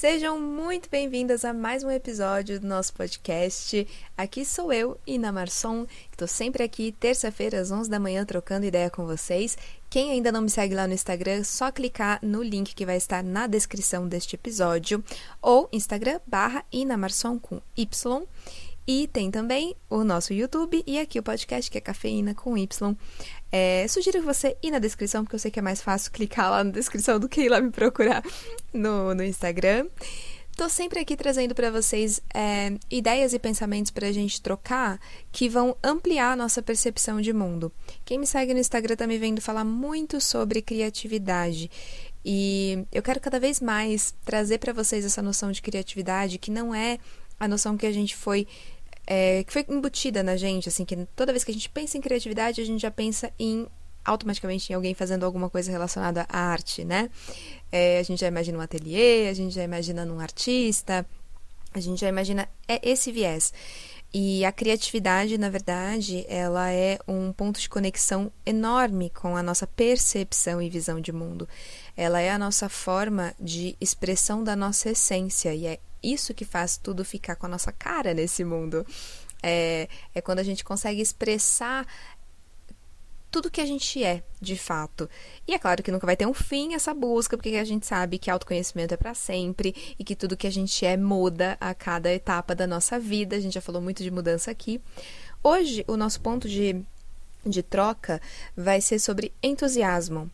Sejam muito bem-vindas a mais um episódio do nosso podcast. Aqui sou eu, Ina Marçom, que estou sempre aqui terça-feira às 11 da manhã trocando ideia com vocês. Quem ainda não me segue lá no Instagram, só clicar no link que vai estar na descrição deste episódio ou Instagram barra Ina Marçom com Y. E tem também o nosso YouTube e aqui o podcast que é Cafeína com Y. É, sugiro você ir na descrição, porque eu sei que é mais fácil clicar lá na descrição do que ir lá me procurar no, no Instagram. Tô sempre aqui trazendo para vocês é, ideias e pensamentos para a gente trocar que vão ampliar a nossa percepção de mundo. Quem me segue no Instagram tá me vendo falar muito sobre criatividade. E eu quero cada vez mais trazer para vocês essa noção de criatividade que não é a noção que a gente foi é, que foi embutida na gente, assim, que toda vez que a gente pensa em criatividade, a gente já pensa em automaticamente em alguém fazendo alguma coisa relacionada à arte, né? É, a gente já imagina um ateliê, a gente já imagina um artista, a gente já imagina é esse viés. E a criatividade, na verdade, ela é um ponto de conexão enorme com a nossa percepção e visão de mundo. Ela é a nossa forma de expressão da nossa essência e é isso que faz tudo ficar com a nossa cara nesse mundo. É, é quando a gente consegue expressar tudo que a gente é, de fato. E é claro que nunca vai ter um fim essa busca, porque a gente sabe que autoconhecimento é para sempre e que tudo que a gente é muda a cada etapa da nossa vida. A gente já falou muito de mudança aqui. Hoje, o nosso ponto de, de troca vai ser sobre entusiasmo.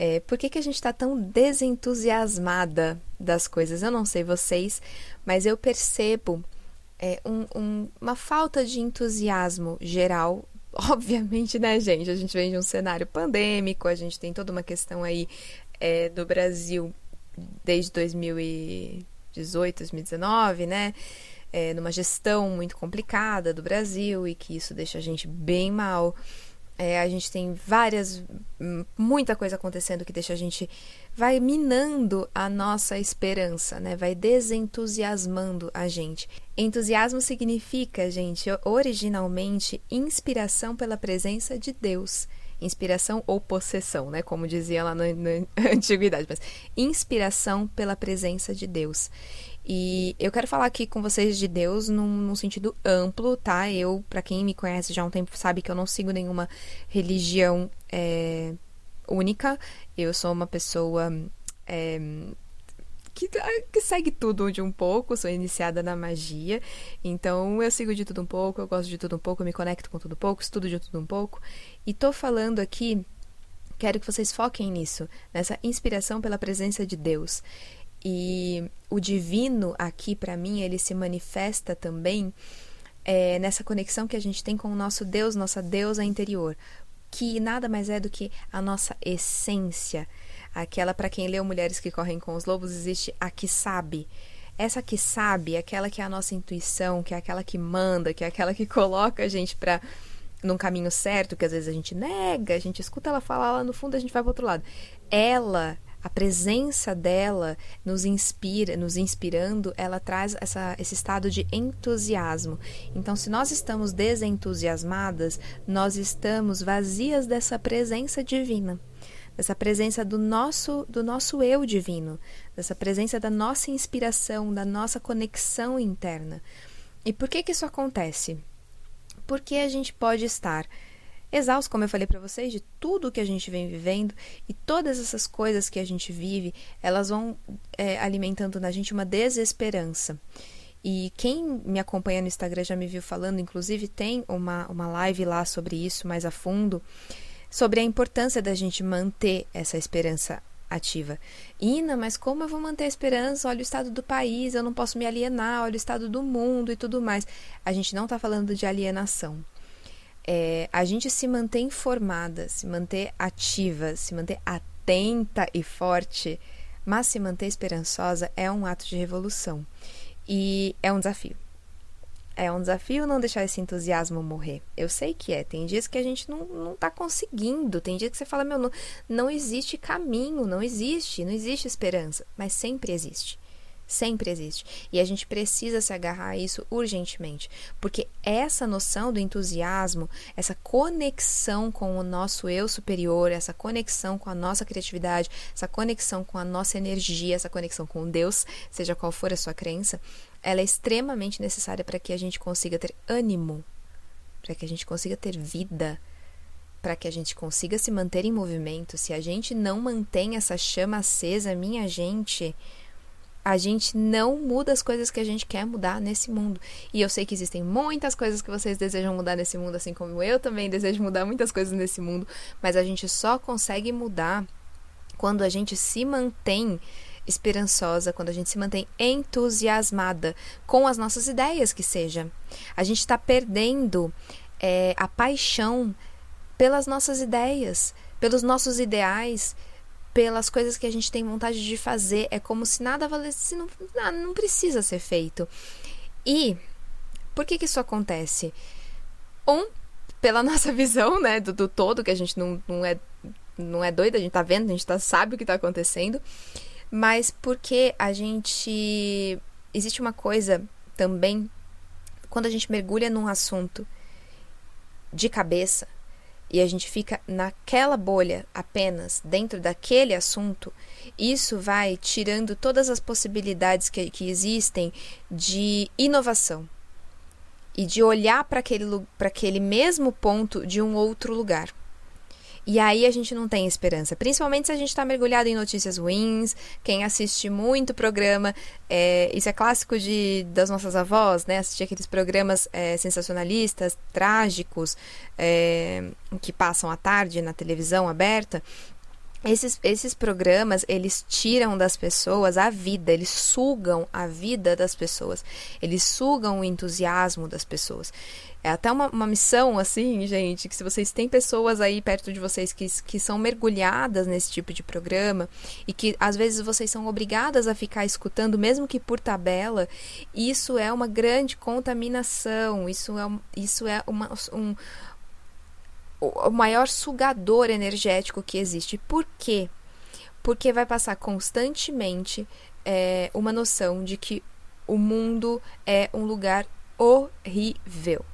É, por que, que a gente está tão desentusiasmada das coisas? Eu não sei vocês, mas eu percebo é, um, um, uma falta de entusiasmo geral. Obviamente, né, gente? A gente vem de um cenário pandêmico, a gente tem toda uma questão aí é, do Brasil desde 2018, 2019, né? É, numa gestão muito complicada do Brasil e que isso deixa a gente bem mal. É, a gente tem várias, hum, muita coisa acontecendo que deixa a gente, vai minando a nossa esperança, né? Vai desentusiasmando a gente. Entusiasmo significa, gente, originalmente inspiração pela presença de Deus. Inspiração ou possessão, né? Como dizia lá na, na antiguidade, mas inspiração pela presença de Deus. E eu quero falar aqui com vocês de Deus num, num sentido amplo, tá? Eu, para quem me conhece já há um tempo, sabe que eu não sigo nenhuma religião é, única. Eu sou uma pessoa é, que, que, segue tudo de um pouco, sou iniciada na magia. Então eu sigo de tudo um pouco, eu gosto de tudo um pouco, me conecto com tudo um pouco, estudo de tudo um pouco. E tô falando aqui quero que vocês foquem nisso, nessa inspiração pela presença de Deus. E o divino aqui, para mim, ele se manifesta também é, nessa conexão que a gente tem com o nosso Deus, nossa deusa interior, que nada mais é do que a nossa essência. Aquela, para quem leu Mulheres que Correm com os Lobos, existe a que sabe. Essa que sabe, aquela que é a nossa intuição, que é aquela que manda, que é aquela que coloca a gente para num caminho certo, que às vezes a gente nega, a gente escuta ela falar lá no fundo, a gente vai para outro lado. Ela a presença dela nos inspira, nos inspirando, ela traz essa, esse estado de entusiasmo. Então, se nós estamos desentusiasmadas, nós estamos vazias dessa presença divina, dessa presença do nosso, do nosso eu divino, dessa presença da nossa inspiração, da nossa conexão interna. E por que que isso acontece? Porque a gente pode estar exausto, como eu falei para vocês, de tudo que a gente vem vivendo e todas essas coisas que a gente vive, elas vão é, alimentando na gente uma desesperança. E quem me acompanha no Instagram já me viu falando, inclusive tem uma, uma live lá sobre isso mais a fundo, sobre a importância da gente manter essa esperança ativa. Ina, mas como eu vou manter a esperança? Olha o estado do país, eu não posso me alienar, olha o estado do mundo e tudo mais. A gente não está falando de alienação é, a gente se manter informada, se manter ativa, se manter atenta e forte, mas se manter esperançosa é um ato de revolução. E é um desafio. É um desafio não deixar esse entusiasmo morrer. Eu sei que é. Tem dias que a gente não, não tá conseguindo. Tem dias que você fala, meu, não, não existe caminho, não existe, não existe esperança. Mas sempre existe. Sempre existe. E a gente precisa se agarrar a isso urgentemente. Porque essa noção do entusiasmo, essa conexão com o nosso eu superior, essa conexão com a nossa criatividade, essa conexão com a nossa energia, essa conexão com Deus, seja qual for a sua crença, ela é extremamente necessária para que a gente consiga ter ânimo, para que a gente consiga ter vida, para que a gente consiga se manter em movimento. Se a gente não mantém essa chama acesa, minha gente a gente não muda as coisas que a gente quer mudar nesse mundo. E eu sei que existem muitas coisas que vocês desejam mudar nesse mundo, assim como eu também desejo mudar muitas coisas nesse mundo, mas a gente só consegue mudar quando a gente se mantém esperançosa, quando a gente se mantém entusiasmada com as nossas ideias, que seja. A gente está perdendo é, a paixão pelas nossas ideias, pelos nossos ideais pelas coisas que a gente tem vontade de fazer. É como se nada valesse, não, não precisa ser feito. E por que, que isso acontece? Um, pela nossa visão, né, do, do, todo, que a gente não, não, é, não é doida, a gente tá vendo, a gente tá, sabe o que tá acontecendo, mas porque a gente. Existe uma coisa também, quando a gente mergulha num assunto de cabeça, e a gente fica naquela bolha apenas, dentro daquele assunto, isso vai tirando todas as possibilidades que, que existem de inovação e de olhar para aquele, aquele mesmo ponto de um outro lugar. E aí a gente não tem esperança, principalmente se a gente está mergulhado em notícias ruins. Quem assiste muito programa, é, isso é clássico de, das nossas avós, né? Assistir aqueles programas é, sensacionalistas, trágicos, é, que passam à tarde na televisão aberta. Esses, esses programas, eles tiram das pessoas a vida, eles sugam a vida das pessoas, eles sugam o entusiasmo das pessoas. É até uma, uma missão, assim, gente, que se vocês têm pessoas aí perto de vocês que, que são mergulhadas nesse tipo de programa e que às vezes vocês são obrigadas a ficar escutando, mesmo que por tabela, isso é uma grande contaminação, isso é, isso é uma, um, o maior sugador energético que existe. Por quê? Porque vai passar constantemente é, uma noção de que o mundo é um lugar horrível.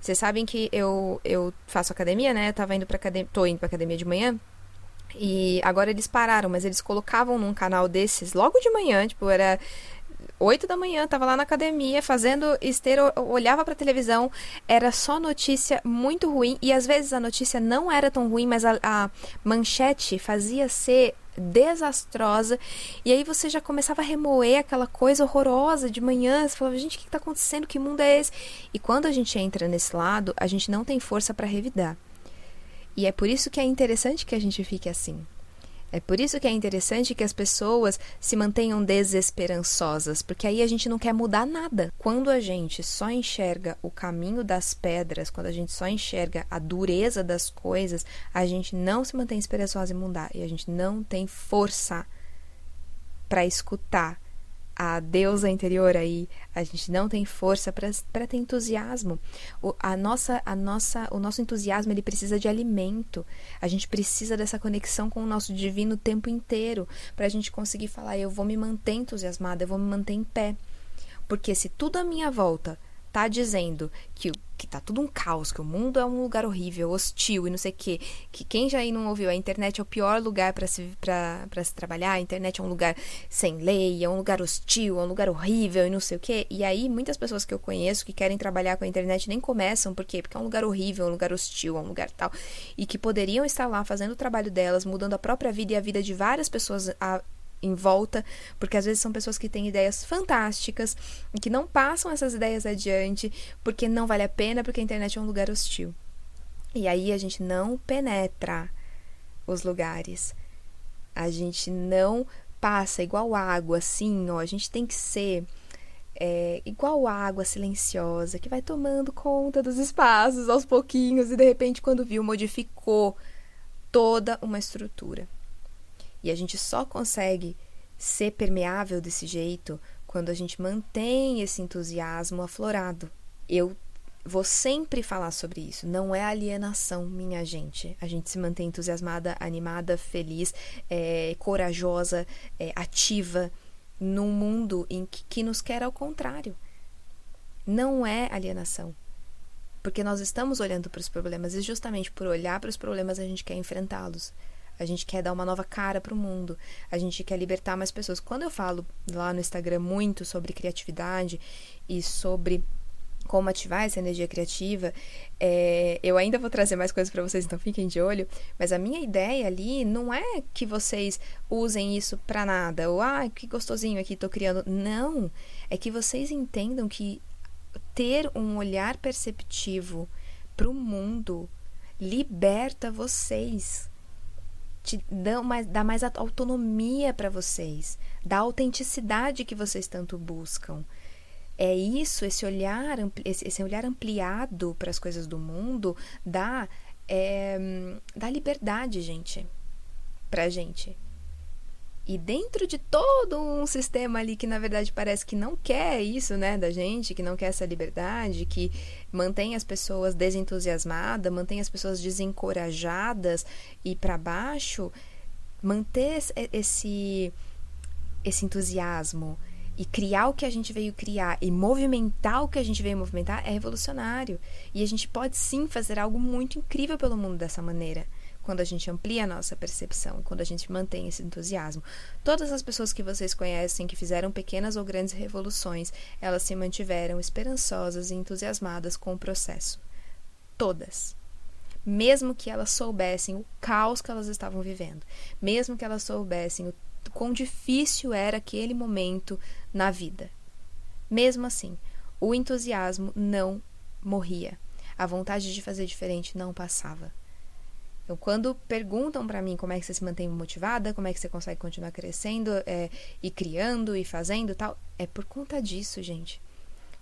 Vocês sabem que eu, eu faço academia, né? Eu tava indo pra academia, tô indo pra academia de manhã. E agora eles pararam, mas eles colocavam num canal desses logo de manhã, tipo, era 8 da manhã, tava lá na academia fazendo esteira, olhava pra televisão, era só notícia muito ruim, e às vezes a notícia não era tão ruim, mas a, a manchete fazia ser desastrosa, e aí você já começava a remoer aquela coisa horrorosa de manhã, você falava, gente, o que está acontecendo? Que mundo é esse? E quando a gente entra nesse lado, a gente não tem força para revidar. E é por isso que é interessante que a gente fique assim. É por isso que é interessante que as pessoas se mantenham desesperançosas, porque aí a gente não quer mudar nada. Quando a gente só enxerga o caminho das pedras, quando a gente só enxerga a dureza das coisas, a gente não se mantém esperançosa em mudar e a gente não tem força para escutar a deusa interior aí, a gente não tem força para ter entusiasmo. O, a nossa, a nossa, o nosso entusiasmo ele precisa de alimento. A gente precisa dessa conexão com o nosso divino o tempo inteiro para a gente conseguir falar: eu vou me manter entusiasmada, eu vou me manter em pé. Porque se tudo à minha volta tá dizendo que, que tá tudo um caos, que o mundo é um lugar horrível, hostil e não sei o quê, que quem já aí não ouviu, a internet é o pior lugar para se, pra, se trabalhar, a internet é um lugar sem lei, é um lugar hostil, é um lugar horrível e não sei o quê. E aí muitas pessoas que eu conheço que querem trabalhar com a internet nem começam, por quê? Porque é um lugar horrível, é um lugar hostil, é um lugar tal. E que poderiam estar lá fazendo o trabalho delas, mudando a própria vida e a vida de várias pessoas a, em volta, porque às vezes são pessoas que têm ideias fantásticas e que não passam essas ideias adiante porque não vale a pena, porque a internet é um lugar hostil. E aí a gente não penetra os lugares. A gente não passa igual água, assim, ó. A gente tem que ser é, igual água silenciosa, que vai tomando conta dos espaços aos pouquinhos e de repente, quando viu, modificou toda uma estrutura. E a gente só consegue ser permeável desse jeito quando a gente mantém esse entusiasmo aflorado. Eu vou sempre falar sobre isso. Não é alienação, minha gente. A gente se mantém entusiasmada, animada, feliz, é, corajosa, é, ativa. num mundo em que, que nos quer ao contrário. Não é alienação. Porque nós estamos olhando para os problemas e justamente por olhar para os problemas a gente quer enfrentá-los. A gente quer dar uma nova cara para o mundo. A gente quer libertar mais pessoas. Quando eu falo lá no Instagram muito sobre criatividade e sobre como ativar essa energia criativa. É, eu ainda vou trazer mais coisas para vocês, então fiquem de olho. Mas a minha ideia ali não é que vocês usem isso para nada, ou ah, que gostosinho aqui tô criando. Não, é que vocês entendam que ter um olhar perceptivo para o mundo liberta vocês. Te dá mais, dá mais autonomia para vocês, dá autenticidade que vocês tanto buscam é isso, esse olhar, esse olhar ampliado para as coisas do mundo dá, é, dá liberdade, gente, pra gente. E dentro de todo um sistema ali que na verdade parece que não quer isso, né, da gente, que não quer essa liberdade, que mantém as pessoas desentusiasmadas, mantém as pessoas desencorajadas e para baixo, manter esse esse entusiasmo, e criar o que a gente veio criar e movimentar o que a gente veio movimentar é revolucionário. E a gente pode sim fazer algo muito incrível pelo mundo dessa maneira. Quando a gente amplia a nossa percepção, quando a gente mantém esse entusiasmo. Todas as pessoas que vocês conhecem que fizeram pequenas ou grandes revoluções, elas se mantiveram esperançosas e entusiasmadas com o processo. Todas mesmo que elas soubessem o caos que elas estavam vivendo, mesmo que elas soubessem o quão difícil era aquele momento na vida. Mesmo assim, o entusiasmo não morria. A vontade de fazer diferente não passava. Então, quando perguntam para mim como é que você se mantém motivada, como é que você consegue continuar crescendo é, e criando e fazendo tal, é por conta disso, gente.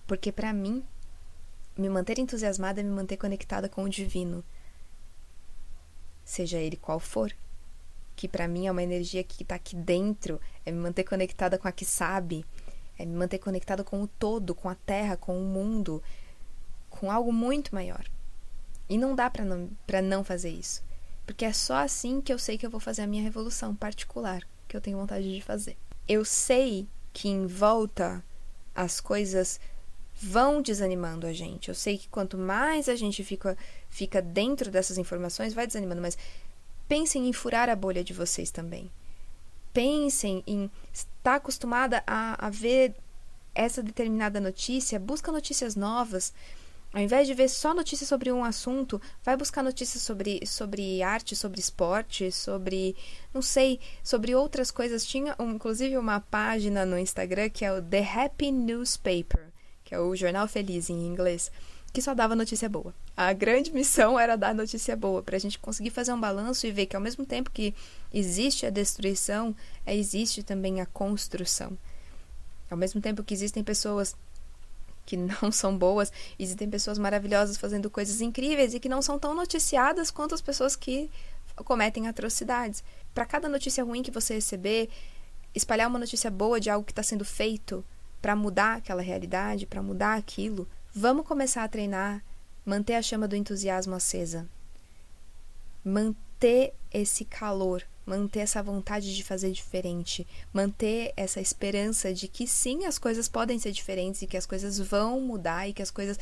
Porque para mim, me manter entusiasmada é me manter conectada com o divino, seja ele qual for que para mim é uma energia que está aqui dentro, é me manter conectada com a que sabe, é me manter conectada com o todo, com a terra, com o mundo, com algo muito maior. E não dá para não, pra não fazer isso. Porque é só assim que eu sei que eu vou fazer a minha revolução particular, que eu tenho vontade de fazer. Eu sei que em volta as coisas vão desanimando a gente. Eu sei que quanto mais a gente fica, fica dentro dessas informações, vai desanimando, mas Pensem em furar a bolha de vocês também. Pensem em estar acostumada a, a ver essa determinada notícia, busca notícias novas. Ao invés de ver só notícias sobre um assunto, vai buscar notícias sobre, sobre arte, sobre esporte, sobre, não sei, sobre outras coisas. Tinha, um, inclusive, uma página no Instagram que é o The Happy Newspaper, que é o Jornal Feliz em inglês que só dava notícia boa. A grande missão era dar notícia boa, para a gente conseguir fazer um balanço e ver que ao mesmo tempo que existe a destruição, é, existe também a construção. Ao mesmo tempo que existem pessoas que não são boas, existem pessoas maravilhosas fazendo coisas incríveis e que não são tão noticiadas quanto as pessoas que cometem atrocidades. Para cada notícia ruim que você receber, espalhar uma notícia boa de algo que está sendo feito para mudar aquela realidade, para mudar aquilo, Vamos começar a treinar, manter a chama do entusiasmo acesa. Manter esse calor, manter essa vontade de fazer diferente, manter essa esperança de que sim, as coisas podem ser diferentes e que as coisas vão mudar e que as coisas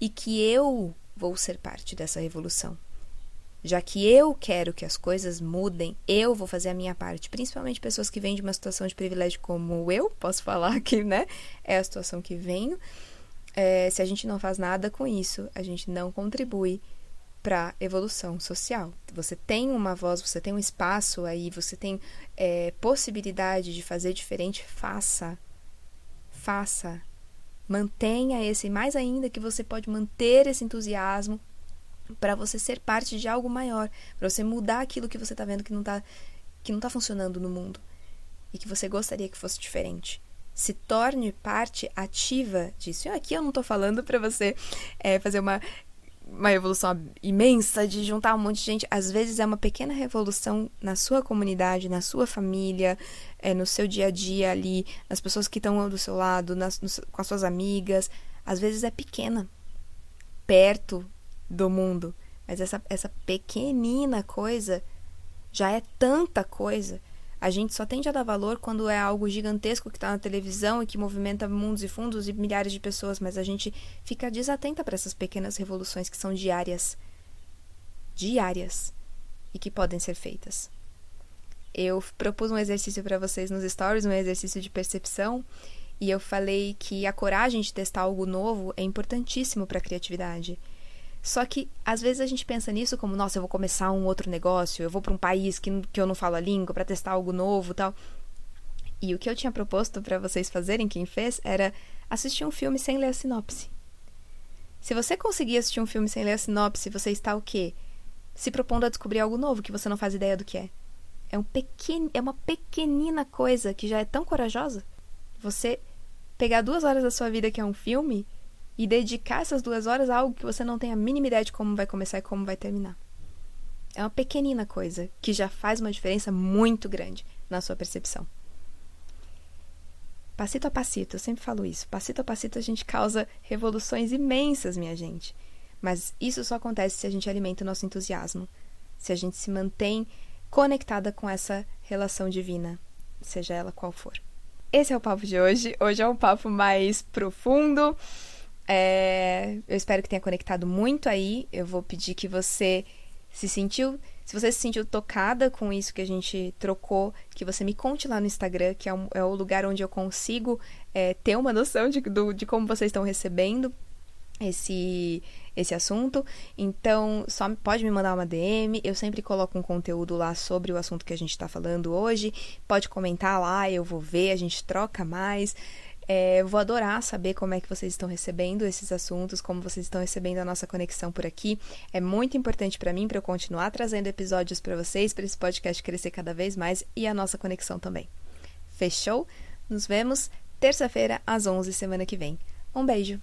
e que eu vou ser parte dessa revolução. Já que eu quero que as coisas mudem, eu vou fazer a minha parte, principalmente pessoas que vêm de uma situação de privilégio como eu, posso falar que, né, é a situação que venho. É, se a gente não faz nada com isso, a gente não contribui para evolução social. Você tem uma voz, você tem um espaço aí, você tem é, possibilidade de fazer diferente, faça. Faça. Mantenha esse, mais ainda que você pode manter esse entusiasmo para você ser parte de algo maior, para você mudar aquilo que você está vendo que não está que não tá funcionando no mundo e que você gostaria que fosse diferente se torne parte ativa disso. E aqui eu não estou falando para você é, fazer uma, uma revolução imensa de juntar um monte de gente. Às vezes é uma pequena revolução na sua comunidade, na sua família, é, no seu dia a dia ali, nas pessoas que estão do seu lado, nas, no, com as suas amigas. Às vezes é pequena, perto do mundo. Mas essa, essa pequenina coisa já é tanta coisa A gente só tende a dar valor quando é algo gigantesco que está na televisão e que movimenta mundos e fundos e milhares de pessoas, mas a gente fica desatenta para essas pequenas revoluções que são diárias. Diárias. E que podem ser feitas. Eu propus um exercício para vocês nos stories, um exercício de percepção, e eu falei que a coragem de testar algo novo é importantíssimo para a criatividade. Só que às vezes a gente pensa nisso como, nossa, eu vou começar um outro negócio, eu vou para um país que, que eu não falo a língua para testar algo novo, tal. E o que eu tinha proposto para vocês fazerem, quem fez, era assistir um filme sem ler a sinopse. Se você conseguir assistir um filme sem ler a sinopse, você está o quê? Se propondo a descobrir algo novo que você não faz ideia do que é. É, um pequen... é uma pequenina coisa que já é tão corajosa. Você pegar duas horas da sua vida, que é um filme, e dedicar essas duas horas a algo que você não tem a mínima ideia de como vai começar e como vai terminar. É uma pequenina coisa que já faz uma diferença muito grande na sua percepção. Passito a passito, eu sempre falo isso. Passito a passito a gente causa revoluções imensas, minha gente. Mas isso só acontece se a gente alimenta o nosso entusiasmo, se a gente se mantém conectada com essa relação divina, seja ela qual for. Esse é o papo de hoje. Hoje é um papo mais profundo. É, eu espero que tenha conectado muito aí. Eu vou pedir que você se sentiu, se você se sentiu tocada com isso que a gente trocou, que você me conte lá no Instagram, que é, um, é o lugar onde eu consigo é, ter uma noção de, do, de como vocês estão recebendo esse esse assunto. Então, só pode me mandar uma DM. Eu sempre coloco um conteúdo lá sobre o assunto que a gente está falando hoje. Pode comentar lá, eu vou ver, a gente troca mais. É, vou adorar saber como é que vocês estão recebendo esses assuntos, como vocês estão recebendo a nossa conexão por aqui. É muito importante para mim para eu continuar trazendo episódios para vocês, para esse podcast crescer cada vez mais e a nossa conexão também. Fechou? Nos vemos terça-feira às 11 semana que vem. Um beijo.